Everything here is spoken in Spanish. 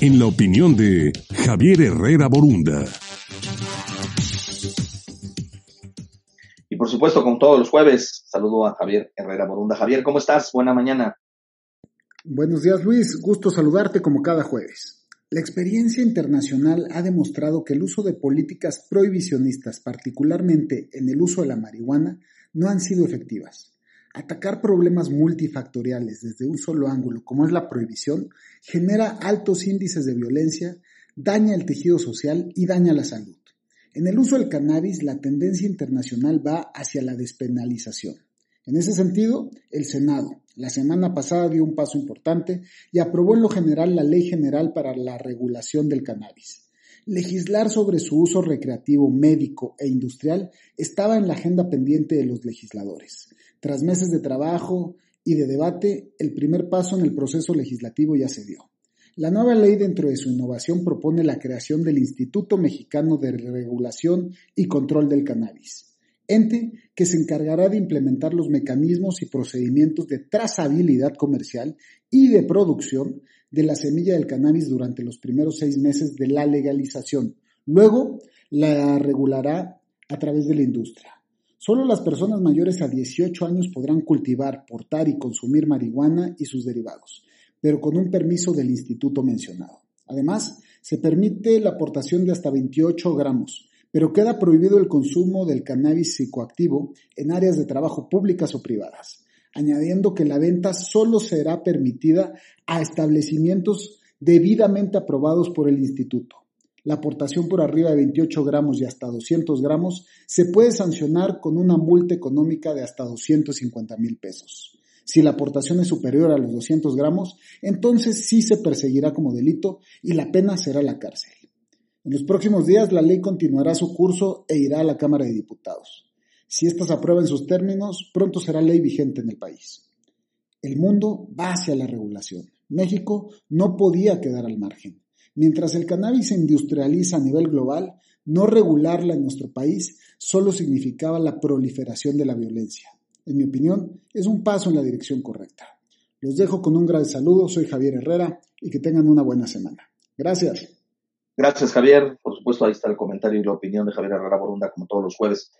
en la opinión de Javier Herrera Borunda. Y por supuesto, como todos los jueves, saludo a Javier Herrera Borunda. Javier, ¿cómo estás? Buena mañana. Buenos días, Luis. Gusto saludarte como cada jueves. La experiencia internacional ha demostrado que el uso de políticas prohibicionistas, particularmente en el uso de la marihuana, no han sido efectivas. Atacar problemas multifactoriales desde un solo ángulo, como es la prohibición, genera altos índices de violencia, daña el tejido social y daña la salud. En el uso del cannabis, la tendencia internacional va hacia la despenalización. En ese sentido, el Senado la semana pasada dio un paso importante y aprobó en lo general la Ley General para la Regulación del Cannabis. Legislar sobre su uso recreativo, médico e industrial estaba en la agenda pendiente de los legisladores. Tras meses de trabajo y de debate, el primer paso en el proceso legislativo ya se dio. La nueva ley dentro de su innovación propone la creación del Instituto Mexicano de Regulación y Control del Cannabis, ente que se encargará de implementar los mecanismos y procedimientos de trazabilidad comercial y de producción de la semilla del cannabis durante los primeros seis meses de la legalización. Luego la regulará a través de la industria. Solo las personas mayores a 18 años podrán cultivar, portar y consumir marihuana y sus derivados, pero con un permiso del instituto mencionado. Además, se permite la aportación de hasta 28 gramos, pero queda prohibido el consumo del cannabis psicoactivo en áreas de trabajo públicas o privadas, añadiendo que la venta solo será permitida a establecimientos debidamente aprobados por el instituto. La aportación por arriba de 28 gramos y hasta 200 gramos se puede sancionar con una multa económica de hasta 250 mil pesos. Si la aportación es superior a los 200 gramos, entonces sí se perseguirá como delito y la pena será la cárcel. En los próximos días la ley continuará su curso e irá a la Cámara de Diputados. Si ésta se aprueba en sus términos, pronto será ley vigente en el país. El mundo va hacia la regulación. México no podía quedar al margen. Mientras el cannabis se industrializa a nivel global, no regularla en nuestro país solo significaba la proliferación de la violencia. En mi opinión, es un paso en la dirección correcta. Los dejo con un gran saludo, soy Javier Herrera y que tengan una buena semana. Gracias. Gracias, Javier. Por supuesto, ahí está el comentario y la opinión de Javier Herrera Borunda, como todos los jueves.